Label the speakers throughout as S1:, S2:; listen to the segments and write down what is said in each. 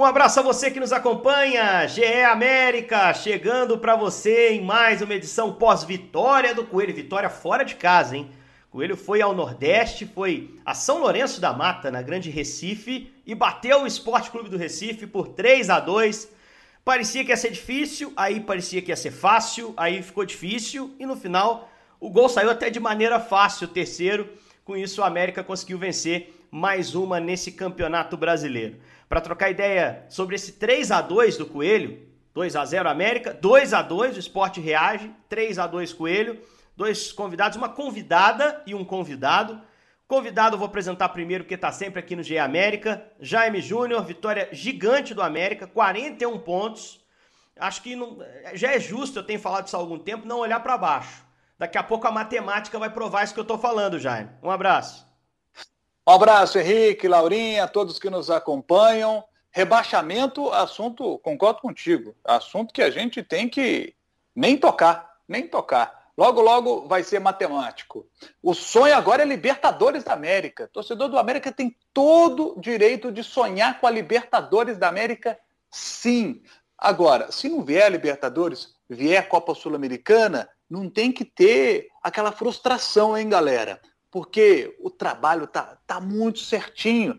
S1: Um abraço a você que nos acompanha, GE América, chegando para você em mais uma edição pós-vitória do Coelho, vitória fora de casa, hein? Coelho foi ao Nordeste, foi a São Lourenço da Mata, na Grande Recife, e bateu o Esporte Clube do Recife por 3 a 2 Parecia que ia ser difícil, aí parecia que ia ser fácil, aí ficou difícil, e no final o gol saiu até de maneira fácil, o terceiro. Com isso, o América conseguiu vencer mais uma nesse campeonato brasileiro para trocar ideia sobre esse 3 a 2 do Coelho. 2 a 0 América, 2 a 2 o Esporte reage, 3 a 2 Coelho. Dois convidados, uma convidada e um convidado. Convidado vou apresentar primeiro, porque está sempre aqui no GE América. Jaime Júnior, vitória gigante do América, 41 pontos. Acho que não, já é justo, eu tenho falado isso há algum tempo, não olhar para baixo. Daqui a pouco a matemática vai provar isso que eu estou falando, Jaime. Um abraço.
S2: Um abraço, Henrique, Laurinha, todos que nos acompanham. Rebaixamento, assunto, concordo contigo, assunto que a gente tem que nem tocar, nem tocar. Logo, logo vai ser matemático. O sonho agora é Libertadores da América. Torcedor do América tem todo direito de sonhar com a Libertadores da América, sim. Agora, se não vier a Libertadores, vier a Copa Sul-Americana, não tem que ter aquela frustração, hein, galera? Porque o trabalho tá, tá muito certinho.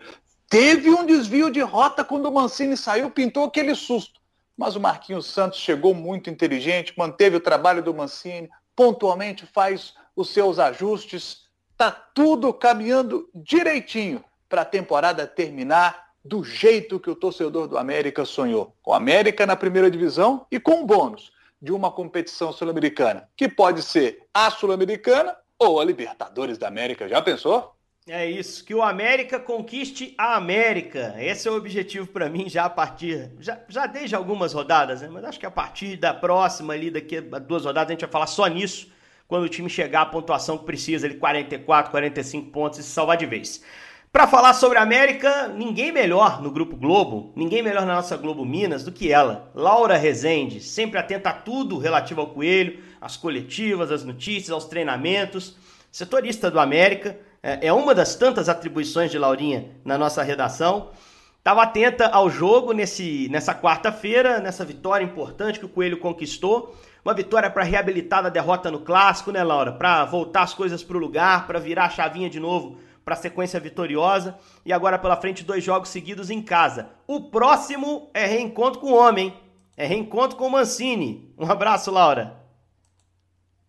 S2: Teve um desvio de rota quando o Mancini saiu, pintou aquele susto. Mas o Marquinhos Santos chegou muito inteligente, manteve o trabalho do Mancini, pontualmente faz os seus ajustes. Tá tudo caminhando direitinho para a temporada terminar do jeito que o torcedor do América sonhou. Com o América na primeira divisão e com o bônus de uma competição sul-americana, que pode ser a sul-americana ou a Libertadores da América. Já pensou?
S1: É isso, que o América conquiste a América. Esse é o objetivo para mim já a partir, já, já desde algumas rodadas, né? Mas acho que a partir da próxima ali, daqui a duas rodadas, a gente vai falar só nisso, quando o time chegar à pontuação que precisa, ali 44, 45 pontos e se salvar de vez. Para falar sobre a América, ninguém melhor no Grupo Globo, ninguém melhor na nossa Globo Minas do que ela, Laura Rezende, sempre atenta a tudo relativo ao Coelho, às coletivas, às notícias, aos treinamentos. Setorista do América, é, é uma das tantas atribuições de Laurinha na nossa redação. Estava atenta ao jogo nesse, nessa quarta-feira, nessa vitória importante que o Coelho conquistou. Uma vitória para reabilitar a derrota no clássico, né, Laura? Para voltar as coisas para o lugar, para virar a chavinha de novo para a sequência vitoriosa. E agora pela frente, dois jogos seguidos em casa. O próximo é reencontro com o homem, é reencontro com o Mancini. Um abraço, Laura.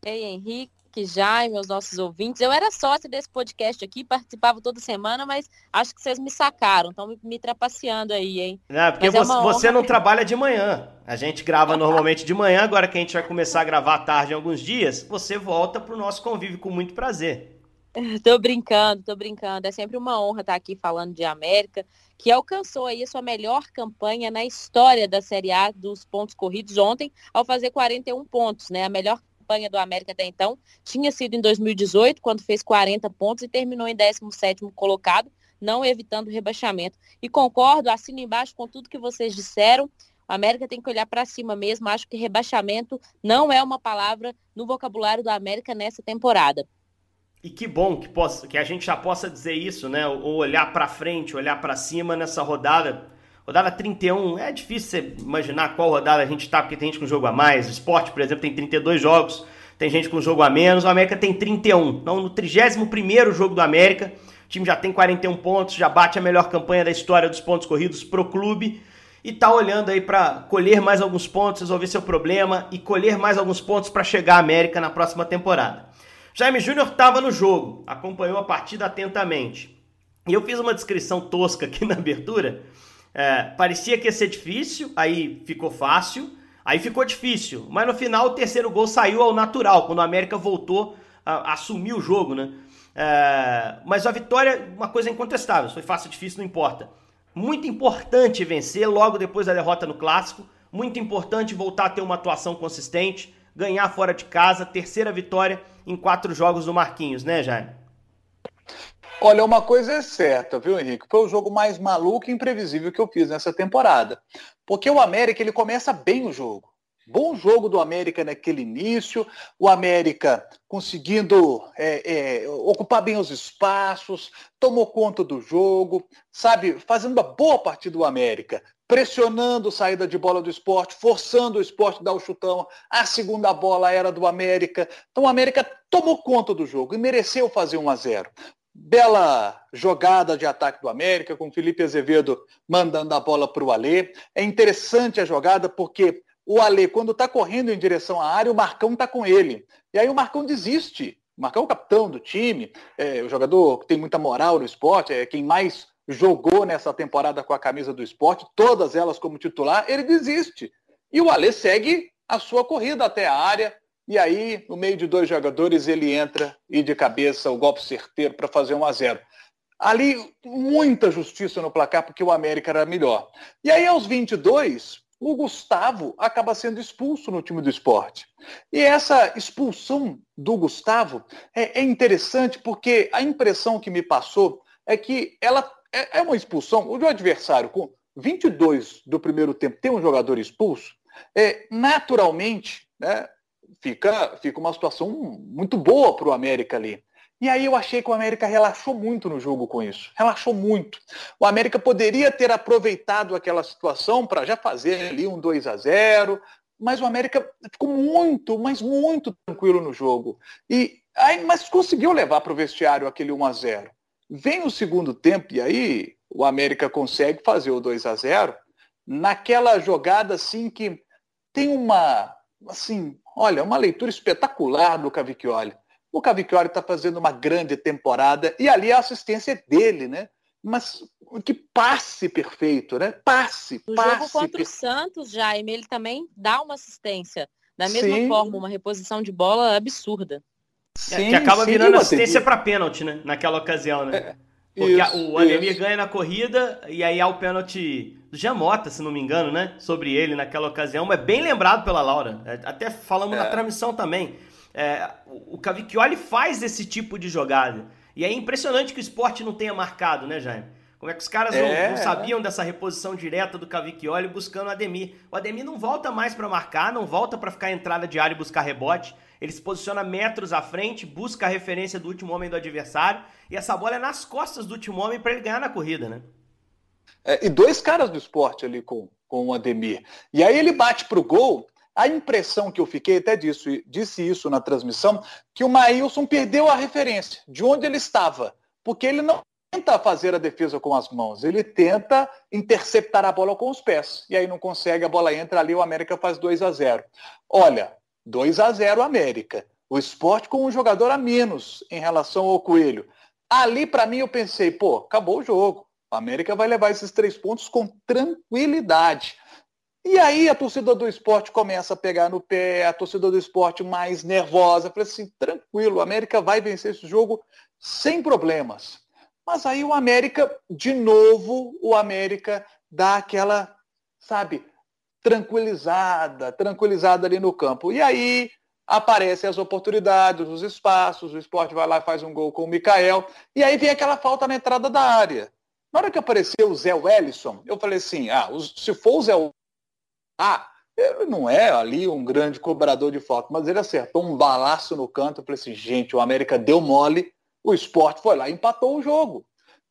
S3: Ei, Henrique, Jaime, os nossos ouvintes. Eu era sócia desse podcast aqui, participava toda semana, mas acho que vocês me sacaram, estão me, me trapaceando aí, hein?
S1: Não, porque você, é você não trabalha de manhã. A gente grava normalmente de manhã, agora que a gente vai começar a gravar à tarde em alguns dias, você volta para o nosso convívio com muito prazer.
S3: Tô brincando, tô brincando. É sempre uma honra estar aqui falando de América, que alcançou aí a sua melhor campanha na história da Série A dos pontos corridos ontem, ao fazer 41 pontos, né? A melhor campanha do América até então tinha sido em 2018, quando fez 40 pontos e terminou em 17º colocado, não evitando rebaixamento. E concordo, assino embaixo com tudo que vocês disseram. A América tem que olhar para cima mesmo. Acho que rebaixamento não é uma palavra no vocabulário da América nessa temporada.
S1: E que bom que, possa, que a gente já possa dizer isso, né? Ou olhar para frente, olhar para cima nessa rodada Rodada 31, é difícil você imaginar qual rodada a gente tá, porque tem gente com jogo a mais. O esporte, por exemplo, tem 32 jogos, tem gente com jogo a menos. O América tem 31. Então, no 31 jogo do América, o time já tem 41 pontos, já bate a melhor campanha da história dos pontos corridos pro clube. E tá olhando aí para colher mais alguns pontos, resolver seu problema e colher mais alguns pontos para chegar à América na próxima temporada. Jaime Júnior estava no jogo, acompanhou a partida atentamente. E eu fiz uma descrição tosca aqui na abertura é, parecia que ia ser difícil, aí ficou fácil, aí ficou difícil. Mas no final o terceiro gol saiu ao natural, quando o América voltou a, a assumir o jogo, né? É, mas a vitória, uma coisa incontestável, foi fácil, difícil, não importa. Muito importante vencer logo depois da derrota no clássico. Muito importante voltar a ter uma atuação consistente, ganhar fora de casa, terceira vitória em quatro jogos do Marquinhos, né, Jaime?
S2: Olha, uma coisa é certa, viu, Henrique? Foi o jogo mais maluco e imprevisível que eu fiz nessa temporada. Porque o América, ele começa bem o jogo. Bom jogo do América naquele início, o América conseguindo é, é, ocupar bem os espaços, tomou conta do jogo, sabe, fazendo uma boa partida do América, pressionando saída de bola do esporte, forçando o esporte a dar o chutão, a segunda bola era do América. Então o América tomou conta do jogo e mereceu fazer 1 a 0. Bela jogada de ataque do América, com Felipe Azevedo mandando a bola para o Alê. É interessante a jogada porque o Ale, quando está correndo em direção à área, o Marcão está com ele. E aí o Marcão desiste. O Marcão é o capitão do time, é o jogador que tem muita moral no esporte, é quem mais jogou nessa temporada com a camisa do esporte, todas elas como titular, ele desiste. E o Ale segue a sua corrida até a área, e aí, no meio de dois jogadores, ele entra e de cabeça o golpe certeiro para fazer 1 a 0 Ali, muita justiça no placar, porque o América era melhor. E aí, aos 22, o Gustavo acaba sendo expulso no time do esporte. E essa expulsão do Gustavo é, é interessante porque a impressão que me passou é que ela é, é uma expulsão, o adversário com 22 do primeiro tempo tem um jogador expulso, é, naturalmente né, fica, fica uma situação muito boa para o América ali. E aí eu achei que o América relaxou muito no jogo com isso. Relaxou muito. O América poderia ter aproveitado aquela situação para já fazer ali um 2 a 0 mas o América ficou muito, mas muito tranquilo no jogo. E aí, mas conseguiu levar para o vestiário aquele 1 a 0 Vem o segundo tempo e aí o América consegue fazer o 2 a 0 naquela jogada assim que tem uma, assim, olha, uma leitura espetacular do Cavicchioli. O Cavicchioli está fazendo uma grande temporada e ali a assistência é dele, né? Mas que passe perfeito, né? Passe,
S3: no
S2: passe.
S3: jogo contra
S2: per...
S3: o Santos, Jaime, ele também dá uma assistência. Da mesma sim. forma, uma reposição de bola absurda.
S1: Sim, que acaba sim, virando assistência para pênalti, né? Naquela ocasião, né? É, Porque isso, o Ademir ganha na corrida e aí há o pênalti do Jamota, se não me engano, né? Sobre ele naquela ocasião. Mas bem lembrado pela Laura. É, até falamos é. na transmissão também. É, o Cavicchioli faz esse tipo de jogada. E é impressionante que o esporte não tenha marcado, né, Jaime? Como é que os caras é. não, não, sabiam dessa reposição direta do Cavicchioli buscando o Ademir? O Ademir não volta mais para marcar, não volta para ficar entrada de área e buscar rebote. Ele se posiciona metros à frente, busca a referência do último homem do adversário. E essa bola é nas costas do último homem para ele ganhar na corrida, né?
S2: É, e dois caras do esporte ali com, com o Ademir. E aí ele bate pro gol a impressão que eu fiquei, até disse, disse isso na transmissão, que o Maílson perdeu a referência de onde ele estava, porque ele não tenta fazer a defesa com as mãos, ele tenta interceptar a bola com os pés, e aí não consegue, a bola entra ali, o América faz 2 a 0 Olha, 2 a 0 América, o esporte com um jogador a menos em relação ao Coelho. Ali, para mim, eu pensei, pô, acabou o jogo. O América vai levar esses três pontos com tranquilidade. E aí a torcida do esporte começa a pegar no pé, a torcida do esporte mais nervosa, falei assim, tranquilo, o América vai vencer esse jogo sem problemas. Mas aí o América, de novo, o América dá aquela, sabe, tranquilizada, tranquilizada ali no campo. E aí aparecem as oportunidades, os espaços, o esporte vai lá e faz um gol com o Mikael, e aí vem aquela falta na entrada da área. Na hora que apareceu o Zé Wellison, eu falei assim, ah, se for o Zé ah, ele não é ali um grande cobrador de falta, mas ele acertou um balaço no canto. Eu falei assim, gente, o América deu mole, o esporte foi lá e empatou o jogo.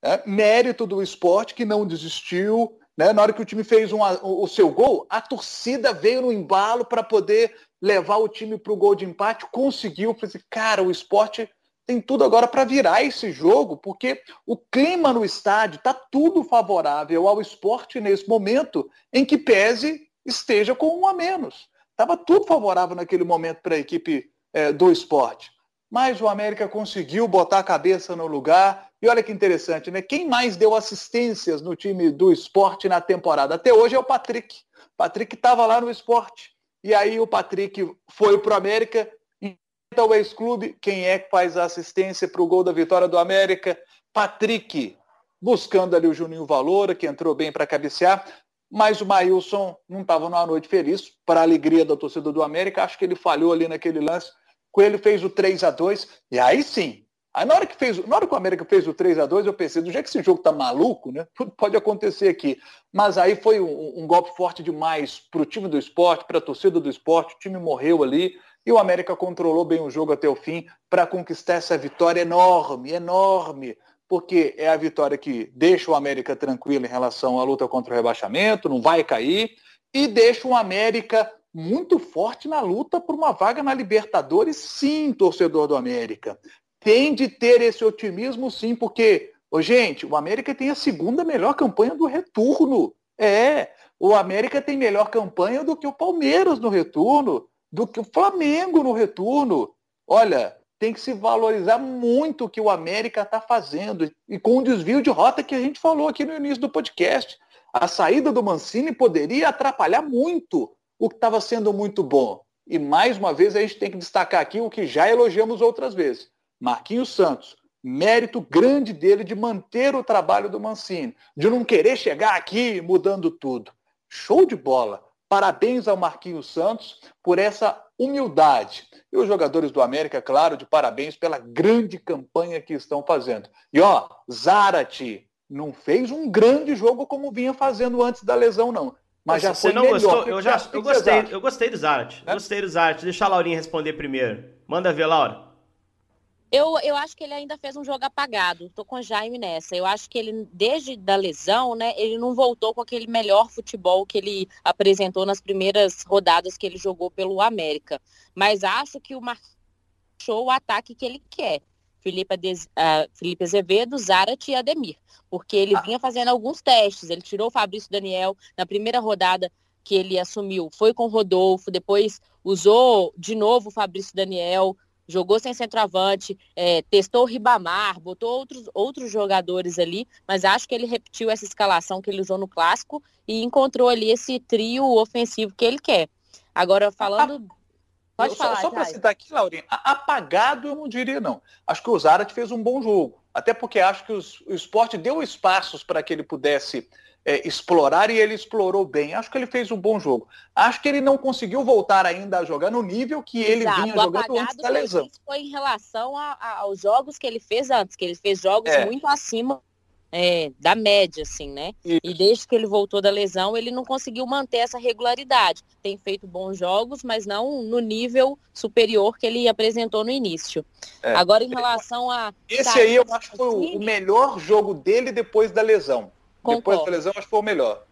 S2: É, mérito do esporte que não desistiu. Né? Na hora que o time fez um, o seu gol, a torcida veio no embalo para poder levar o time para o gol de empate, conseguiu. Falei assim, cara, o esporte tem tudo agora para virar esse jogo, porque o clima no estádio está tudo favorável ao esporte nesse momento em que pese esteja com um a menos. Estava tudo favorável naquele momento para a equipe é, do esporte. Mas o América conseguiu botar a cabeça no lugar. E olha que interessante, né? Quem mais deu assistências no time do esporte na temporada até hoje é o Patrick. Patrick estava lá no esporte. E aí o Patrick foi para o América, então o ex-clube, quem é que faz a assistência para o gol da vitória do América? Patrick, buscando ali o Juninho Valora, que entrou bem para cabecear mas o Maílson não estava numa noite feliz, para a alegria da torcida do América, acho que ele falhou ali naquele lance. Coelho fez o 3 a 2 e aí sim, Aí na hora que fez, na hora que o América fez o 3 a 2 eu pensei, do jeito que esse jogo tá maluco, né? Tudo pode acontecer aqui. Mas aí foi um, um golpe forte demais para o time do esporte, para a torcida do esporte, o time morreu ali e o América controlou bem o jogo até o fim para conquistar essa vitória enorme, enorme, porque é a vitória que deixa o América tranquilo em relação à luta contra o rebaixamento, não vai cair, e deixa o América muito forte na luta por uma vaga na Libertadores, sim, torcedor do América tem de ter esse otimismo sim, porque, oh, gente, o América tem a segunda melhor campanha do retorno. É, o América tem melhor campanha do que o Palmeiras no retorno, do que o Flamengo no retorno. Olha, tem que se valorizar muito o que o América está fazendo. E com o desvio de rota que a gente falou aqui no início do podcast. A saída do Mancini poderia atrapalhar muito o que estava sendo muito bom. E mais uma vez a gente tem que destacar aqui o que já elogiamos outras vezes. Marquinhos Santos, mérito grande dele de manter o trabalho do Mancini, de não querer chegar aqui mudando tudo. Show de bola. Parabéns ao Marquinhos Santos por essa humildade. E os jogadores do América, claro, de parabéns pela grande campanha que estão fazendo. E ó, Zarate não fez um grande jogo como vinha fazendo antes da lesão, não. Mas já
S1: Você
S2: foi
S1: não
S2: melhor.
S1: gostou? Eu, já, eu, gostei, eu gostei do Zarate. É? Gostei do Zarate. Deixa a Laurinha responder primeiro. Manda ver, Laura.
S3: Eu, eu acho que ele ainda fez um jogo apagado. Tô com o Jaime nessa. Eu acho que ele, desde da lesão, né, ele não voltou com aquele melhor futebol que ele apresentou nas primeiras rodadas que ele jogou pelo América. Mas acho que o Marcos achou o ataque que ele quer. Felipe, uh, Felipe Azevedo, Zarat e Ademir. Porque ele ah. vinha fazendo alguns testes. Ele tirou o Fabrício Daniel na primeira rodada que ele assumiu. Foi com o Rodolfo, depois usou de novo o Fabrício Daniel, jogou sem centroavante, é, testou o Ribamar, botou outros, outros jogadores ali, mas acho que ele repetiu essa escalação que ele usou no clássico e encontrou ali esse trio ofensivo que ele quer. Agora, falando.
S2: Pode falar, só, só para citar aqui, Laurinha, apagado eu não diria não. Acho que o Zarat fez um bom jogo. Até porque acho que os, o esporte deu espaços para que ele pudesse é, explorar e ele explorou bem. Acho que ele fez um bom jogo. Acho que ele não conseguiu voltar ainda a jogar no nível que ele Exato. vinha jogando antes da lesão.
S3: Foi em relação a, a, aos jogos que ele fez antes, que ele fez jogos é. muito acima é, da média, assim, né? Isso. E desde que ele voltou da lesão, ele não conseguiu manter essa regularidade. Tem feito bons jogos, mas não no nível superior que ele apresentou no início. É. Agora, em relação a.
S2: Esse aí eu acho que foi o melhor jogo dele depois da lesão. Concordo. Depois da lesão, acho que foi o melhor.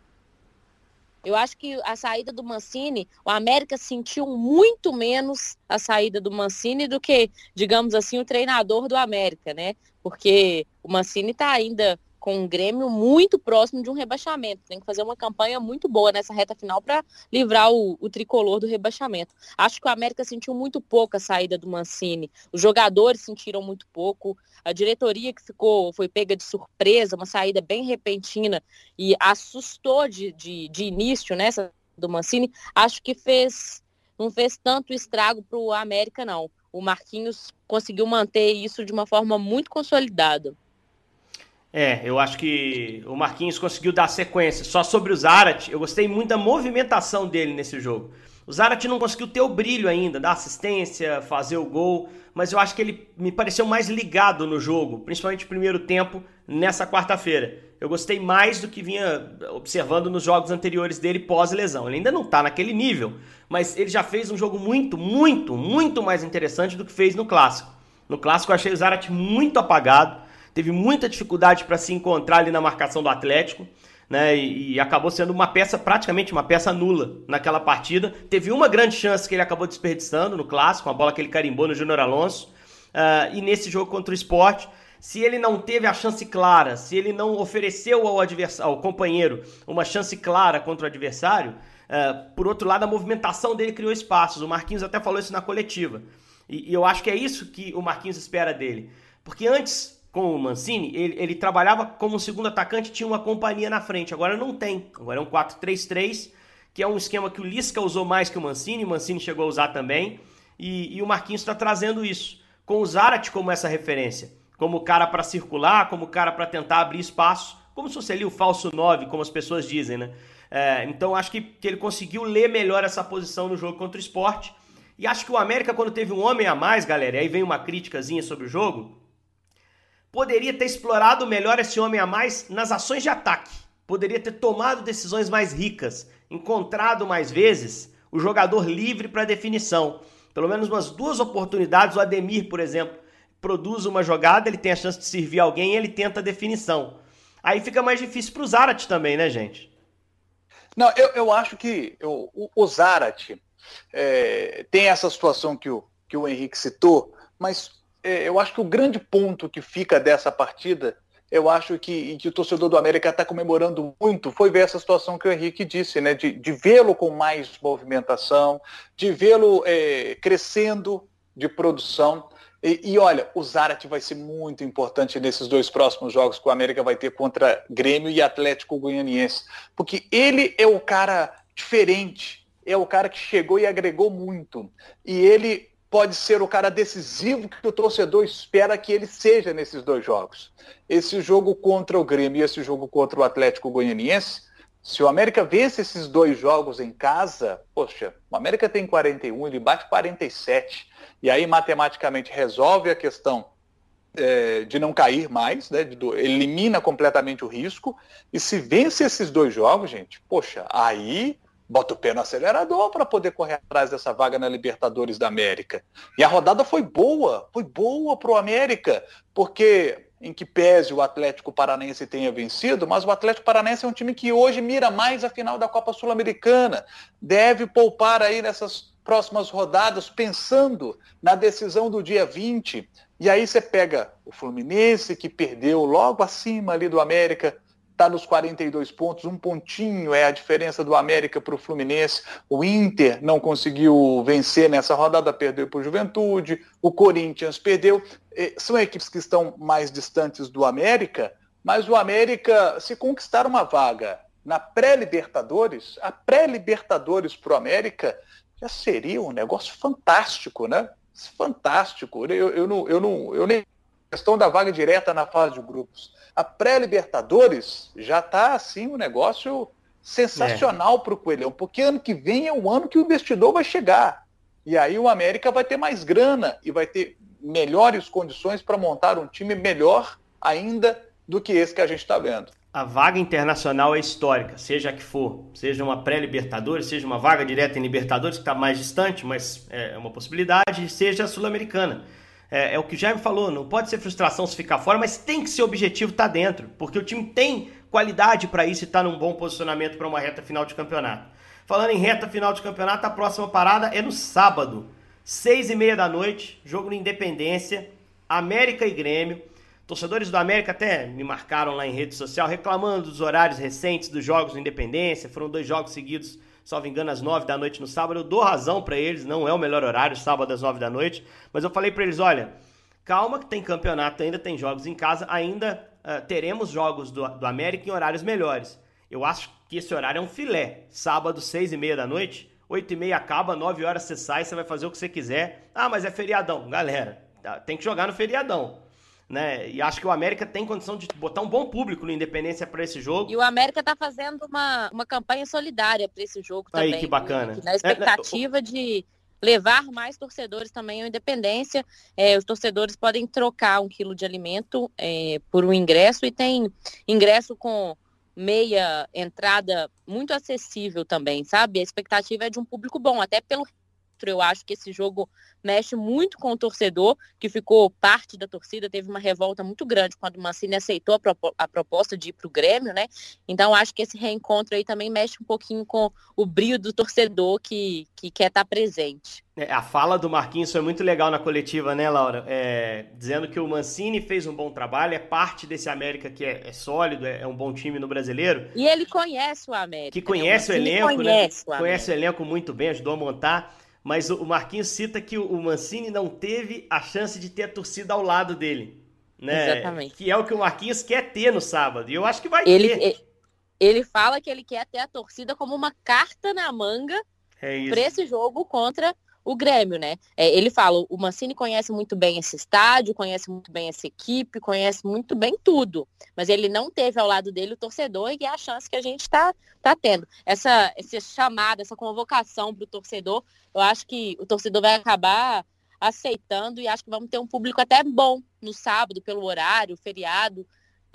S3: Eu acho que a saída do Mancini, o América sentiu muito menos a saída do Mancini do que, digamos assim, o treinador do América, né? Porque o Mancini está ainda com um Grêmio muito próximo de um rebaixamento. Tem que fazer uma campanha muito boa nessa reta final para livrar o, o, tricolor do rebaixamento. Acho que o América sentiu muito pouco a saída do Mancini. Os jogadores sentiram muito pouco. A diretoria que ficou, foi pega de surpresa, uma saída bem repentina e assustou de, de, de início nessa do Mancini. Acho que fez não fez tanto estrago para o América, não. O Marquinhos conseguiu manter isso de uma forma muito consolidada.
S1: É, eu acho que o Marquinhos conseguiu dar sequência. Só sobre o Zarat, eu gostei muito da movimentação dele nesse jogo. O Zarat não conseguiu ter o brilho ainda, dar assistência, fazer o gol, mas eu acho que ele me pareceu mais ligado no jogo, principalmente no primeiro tempo, nessa quarta-feira. Eu gostei mais do que vinha observando nos jogos anteriores dele pós-lesão. Ele ainda não tá naquele nível, mas ele já fez um jogo muito, muito, muito mais interessante do que fez no clássico. No clássico eu achei o Zarat muito apagado teve muita dificuldade para se encontrar ali na marcação do Atlético. Né, e, e, acabou sendo uma peça, praticamente uma peça nula naquela partida. Teve uma grande chance que ele acabou desperdiçando no clássico, uma bola que ele carimbou no Júnior Alonso. Uh, e nesse jogo contra o esporte, se ele não teve a chance clara, se ele não ofereceu ao, adversário, ao companheiro uma chance clara contra o adversário, uh, por outro lado, a movimentação dele criou espaços. O Marquinhos até falou isso na coletiva. E, e eu acho que é isso que o Marquinhos espera dele. Porque antes com o Mancini, ele, ele trabalhava como segundo atacante, tinha uma companhia na frente. Agora não tem. Agora é um 4-3-3, que é um esquema que o Lisca usou mais que o Mancini, o Mancini chegou a usar também. E, e o Marquinhos está trazendo isso. Com o Zarat como essa referência. Como cara para circular, como cara para tentar abrir espaço. Como se fosse ali o falso 9, como as pessoas dizem, né? É, então acho que, que ele conseguiu ler melhor essa posição no jogo contra o esporte. E acho que o América, quando teve um homem a mais, galera, e aí vem uma criticazinha sobre o jogo, poderia ter explorado melhor esse homem a mais nas ações de ataque. Poderia ter tomado decisões mais ricas, encontrado mais vezes o jogador livre para definição. Pelo menos umas duas oportunidades, o Ademir, por exemplo, produz uma jogada, ele tem a chance de servir alguém e ele tenta a definição. Aí fica mais difícil para o Zarat também, né, gente?
S2: Não, eu, eu acho que eu, o, o Zarat é, tem essa situação que o, que o Henrique citou, mas eu acho que o grande ponto que fica dessa partida, eu acho que, que o torcedor do América está comemorando muito, foi ver essa situação que o Henrique disse, né? De, de vê-lo com mais movimentação, de vê-lo é, crescendo de produção. E, e, olha, o Zarat vai ser muito importante nesses dois próximos jogos que o América vai ter contra Grêmio e Atlético Goianiense. Porque ele é o cara diferente, é o cara que chegou e agregou muito. E ele pode ser o cara decisivo que o torcedor espera que ele seja nesses dois jogos. Esse jogo contra o Grêmio e esse jogo contra o Atlético Goianiense, se o América vence esses dois jogos em casa, poxa, o América tem 41, ele bate 47. E aí matematicamente resolve a questão é, de não cair mais, né, de, elimina completamente o risco. E se vence esses dois jogos, gente, poxa, aí bota o pé no acelerador para poder correr atrás dessa vaga na Libertadores da América. E a rodada foi boa, foi boa para o América, porque em que pese o Atlético Paranense tenha vencido, mas o Atlético Paranense é um time que hoje mira mais a final da Copa Sul-Americana. Deve poupar aí nessas próximas rodadas, pensando na decisão do dia 20. E aí você pega o Fluminense, que perdeu logo acima ali do América, está nos 42 pontos, um pontinho é a diferença do América para o Fluminense. O Inter não conseguiu vencer nessa rodada, perdeu para o Juventude, o Corinthians perdeu. São equipes que estão mais distantes do América, mas o América, se conquistar uma vaga na pré-Libertadores, a pré-Libertadores para o América já seria um negócio fantástico, né? Fantástico. Eu, eu, não, eu, não, eu nem questão da vaga direta na fase de grupos. A pré-Libertadores já está assim um negócio sensacional é. para o Coelhão, porque ano que vem é o ano que o investidor vai chegar. E aí o América vai ter mais grana e vai ter melhores condições para montar um time melhor ainda do que esse que a gente está vendo.
S1: A vaga internacional é histórica, seja a que for, seja uma pré-Libertadores, seja uma vaga direta em Libertadores, que está mais distante, mas é uma possibilidade, seja a Sul-Americana é, é, o que o Jaime falou, não pode ser frustração se ficar fora, mas tem que ser objetivo estar tá dentro, porque o time tem qualidade para isso e está num bom posicionamento para uma reta final de campeonato. Falando em reta final de campeonato, a próxima parada é no sábado, seis e meia da noite, jogo no Independência, América e Grêmio. Torcedores do América até me marcaram lá em rede social reclamando dos horários recentes dos jogos no Independência. Foram dois jogos seguidos salvo engano, às 9 da noite no sábado. Eu dou razão para eles, não é o melhor horário, sábado às 9 da noite. Mas eu falei para eles: olha, calma que tem campeonato, ainda tem jogos em casa, ainda uh, teremos jogos do, do América em horários melhores. Eu acho que esse horário é um filé. Sábado, 6 e meia da noite, 8 e meia acaba, 9 horas você sai, você vai fazer o que você quiser. Ah, mas é feriadão. Galera, tá, tem que jogar no feriadão né? E acho que o América tem condição de botar um bom público no Independência para esse jogo.
S3: E o América tá fazendo uma, uma campanha solidária para esse jogo
S1: Aí,
S3: também.
S1: que bacana.
S3: Na expectativa é, de levar mais torcedores também ao Independência. É, os torcedores podem trocar um quilo de alimento é, por um ingresso e tem ingresso com meia entrada muito acessível também, sabe? A expectativa é de um público bom, até pelo eu acho que esse jogo mexe muito com o torcedor, que ficou parte da torcida, teve uma revolta muito grande quando o Mancini aceitou a, propo a proposta de ir para o Grêmio, né? Então acho que esse reencontro aí também mexe um pouquinho com o brilho do torcedor que, que quer estar tá presente.
S1: É, a fala do Marquinhos foi muito legal na coletiva, né, Laura? É, dizendo que o Mancini fez um bom trabalho, é parte desse América que é, é sólido, é, é, um bom time no brasileiro.
S3: E ele conhece o América.
S1: Que conhece né? o, o elenco, conhece né? O conhece o elenco muito bem, ajudou a montar. Mas o Marquinhos cita que o Mancini não teve a chance de ter a torcida ao lado dele. Né? Exatamente. Que é o que o Marquinhos quer ter no sábado. E eu acho que vai
S3: ele,
S1: ter.
S3: Ele fala que ele quer ter a torcida como uma carta na manga é para esse jogo contra o Grêmio, né? É, ele fala, o Mancini conhece muito bem esse estádio, conhece muito bem essa equipe, conhece muito bem tudo, mas ele não teve ao lado dele o torcedor e é a chance que a gente está tá tendo. Essa, essa chamada, essa convocação para o torcedor, eu acho que o torcedor vai acabar aceitando e acho que vamos ter um público até bom no sábado, pelo horário, feriado.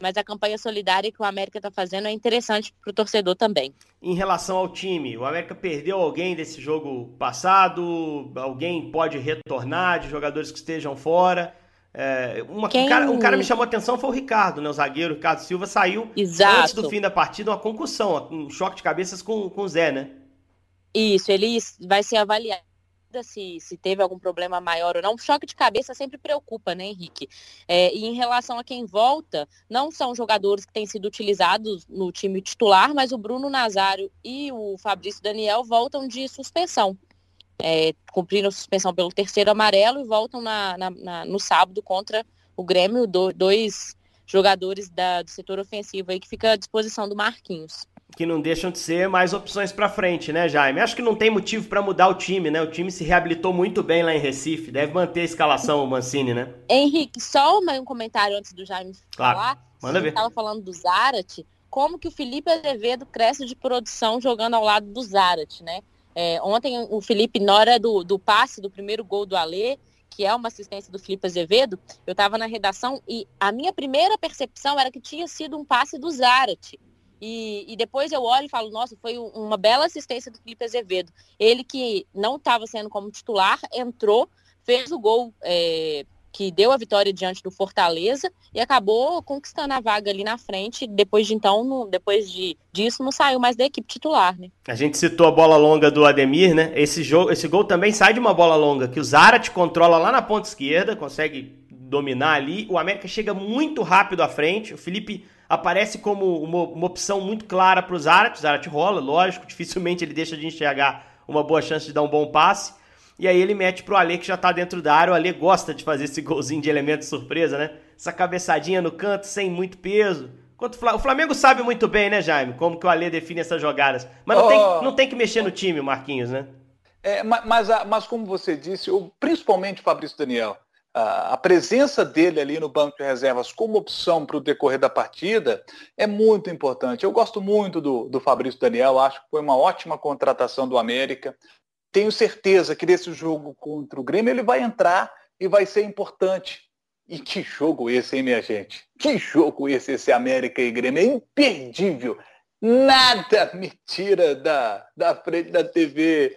S3: Mas a campanha solidária que o América está fazendo é interessante para o torcedor também.
S1: Em relação ao time, o América perdeu alguém desse jogo passado? Alguém pode retornar de jogadores que estejam fora? É, uma, Quem... um, cara, um, cara, me chamou a atenção foi o Ricardo, né? O zagueiro Ricardo Silva saiu
S3: Exato.
S1: antes do fim da partida, uma concussão, um choque de cabeças com, com o Zé, né?
S3: Isso, ele vai ser avaliado se, se teve algum problema maior ou não. Choque de cabeça sempre preocupa, né, Henrique? É, e em relação a quem volta, não são jogadores que têm sido utilizados no time titular, mas o Bruno Nazário e o Fabrício Daniel voltam de suspensão é, cumpriram suspensão pelo terceiro amarelo e voltam na, na, na, no sábado contra o Grêmio, do, dois jogadores da, do setor ofensivo aí que fica à disposição do Marquinhos.
S1: Que não deixam de ser mais opções para frente, né, Jaime? Acho que não tem motivo para mudar o time, né? O time se reabilitou muito bem lá em Recife, deve manter a escalação o Mancini, né?
S3: Henrique, só um comentário antes do Jaime
S1: claro.
S3: falar.
S1: Manda ver.
S3: estava falando do Zarate, como que o Felipe Azevedo cresce de produção jogando ao lado do Zarate, né? É, ontem o Felipe, na hora do, do passe do primeiro gol do Alê, que é uma assistência do Felipe Azevedo, eu estava na redação e a minha primeira percepção era que tinha sido um passe do Zarate. E, e, depois eu olho e falo, nossa, foi uma bela assistência do Felipe Azevedo. Ele que não estava sendo como titular, entrou, fez o gol é, que deu a vitória diante do Fortaleza e acabou conquistando a vaga ali na frente. Depois de então, depois de, disso, não saiu mais da equipe titular, né?
S1: A gente citou a bola longa do Ademir, né? Esse, jogo, esse gol também sai de uma bola longa que o Zarat controla lá na ponta esquerda, consegue dominar ali. O América chega muito rápido à frente. O Felipe aparece como uma, uma opção muito clara para o Zarat. O Zarat rola, lógico, dificilmente ele deixa de enxergar uma boa chance de dar um bom passe. E aí ele mete pro Ale que já tá dentro da área. O Ale gosta de fazer esse golzinho de elemento surpresa, né? Essa cabeçadinha no canto, sem muito peso. Enquanto o Flamengo sabe muito bem, né, Jaime? Como que o Ale define essas jogadas. Mas não, oh, tem, não tem que mexer no time, Marquinhos, né?
S2: É, mas, mas, como você disse, principalmente o Fabrício Daniel, a presença dele ali no banco de reservas como opção para o decorrer da partida é muito importante. Eu gosto muito do, do Fabrício Daniel, acho que foi uma ótima contratação do América tenho certeza que nesse jogo contra o Grêmio ele vai entrar e vai ser importante. E que jogo esse, hein, minha gente? Que jogo esse, esse América e Grêmio? É imperdível. Nada me tira da, da frente da TV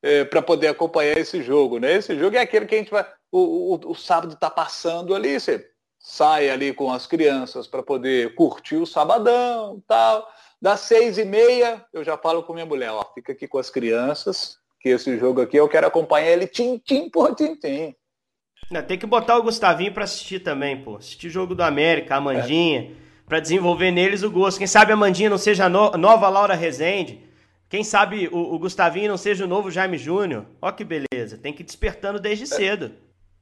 S2: é, para poder acompanhar esse jogo, né? Esse jogo é aquele que a gente vai. O, o, o sábado está passando ali, você sai ali com as crianças para poder curtir o sabadão tal. Das seis e meia, eu já falo com minha mulher, ó, fica aqui com as crianças, que esse jogo aqui eu quero acompanhar ele tim-tim por tim-tim.
S1: Tem que botar o Gustavinho para assistir também, pô. Assistir jogo do América, a Mandinha, é. para desenvolver neles o gosto. Quem sabe a Mandinha não seja a no nova Laura Rezende. Quem sabe o, o, Gustavinho não seja o novo Jaime Júnior. Ó que beleza. Tem que ir despertando desde cedo.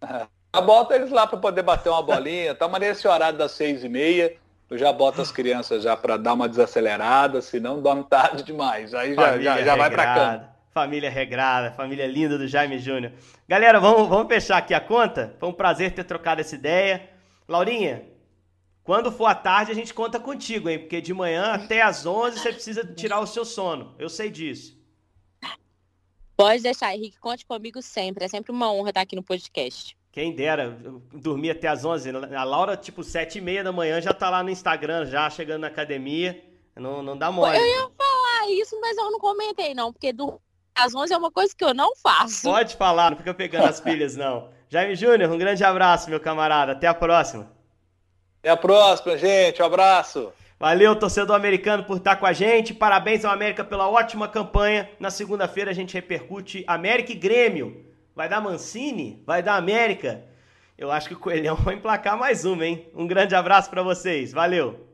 S2: É. Bota eles lá para poder bater uma bolinha. Toma nesse horário das seis e meia. Tu já bota as crianças já para dar uma desacelerada, senão dorme tarde demais. Aí já, já, já vai para cama.
S1: Família regrada, família linda do Jaime Júnior. Galera, vamos, vamos fechar aqui a conta? Foi um prazer ter trocado essa ideia. Laurinha, quando for à tarde a gente conta contigo, hein? Porque de manhã até às 11 você precisa tirar o seu sono. Eu sei disso.
S3: Pode deixar, Henrique. Conte comigo sempre. É sempre uma honra estar aqui no podcast.
S1: Quem dera, dormir até às 11. A Laura, tipo, 7 e meia da manhã já tá lá no Instagram, já chegando na academia. Não, não dá mole.
S3: Eu ia falar isso, mas eu não comentei, não, porque do às 11 é uma coisa que eu não faço.
S1: Pode falar, não fica pegando as pilhas, não. Jaime Júnior, um grande abraço, meu camarada. Até a próxima.
S2: Até a próxima, gente. Um abraço.
S1: Valeu, torcedor americano, por estar com a gente. Parabéns ao América pela ótima campanha. Na segunda-feira a gente repercute América e Grêmio. Vai dar Mancini? Vai dar América? Eu acho que o Coelhão vai emplacar mais uma, hein? Um grande abraço para vocês. Valeu.